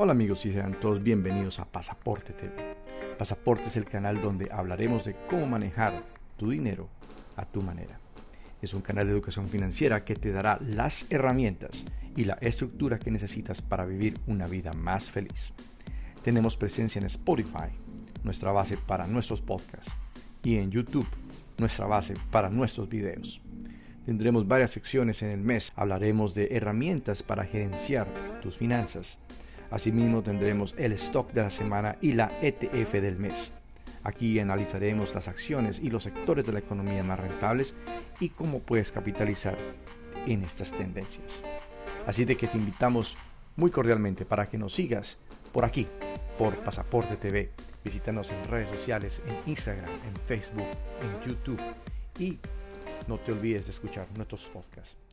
Hola amigos y sean todos bienvenidos a Pasaporte TV. Pasaporte es el canal donde hablaremos de cómo manejar tu dinero a tu manera. Es un canal de educación financiera que te dará las herramientas y la estructura que necesitas para vivir una vida más feliz. Tenemos presencia en Spotify, nuestra base para nuestros podcasts, y en YouTube, nuestra base para nuestros videos. Tendremos varias secciones en el mes. Hablaremos de herramientas para gerenciar tus finanzas. Asimismo tendremos el stock de la semana y la ETF del mes. Aquí analizaremos las acciones y los sectores de la economía más rentables y cómo puedes capitalizar en estas tendencias. Así de que te invitamos muy cordialmente para que nos sigas por aquí, por Pasaporte TV. Visítanos en redes sociales, en Instagram, en Facebook, en YouTube y no te olvides de escuchar nuestros podcasts.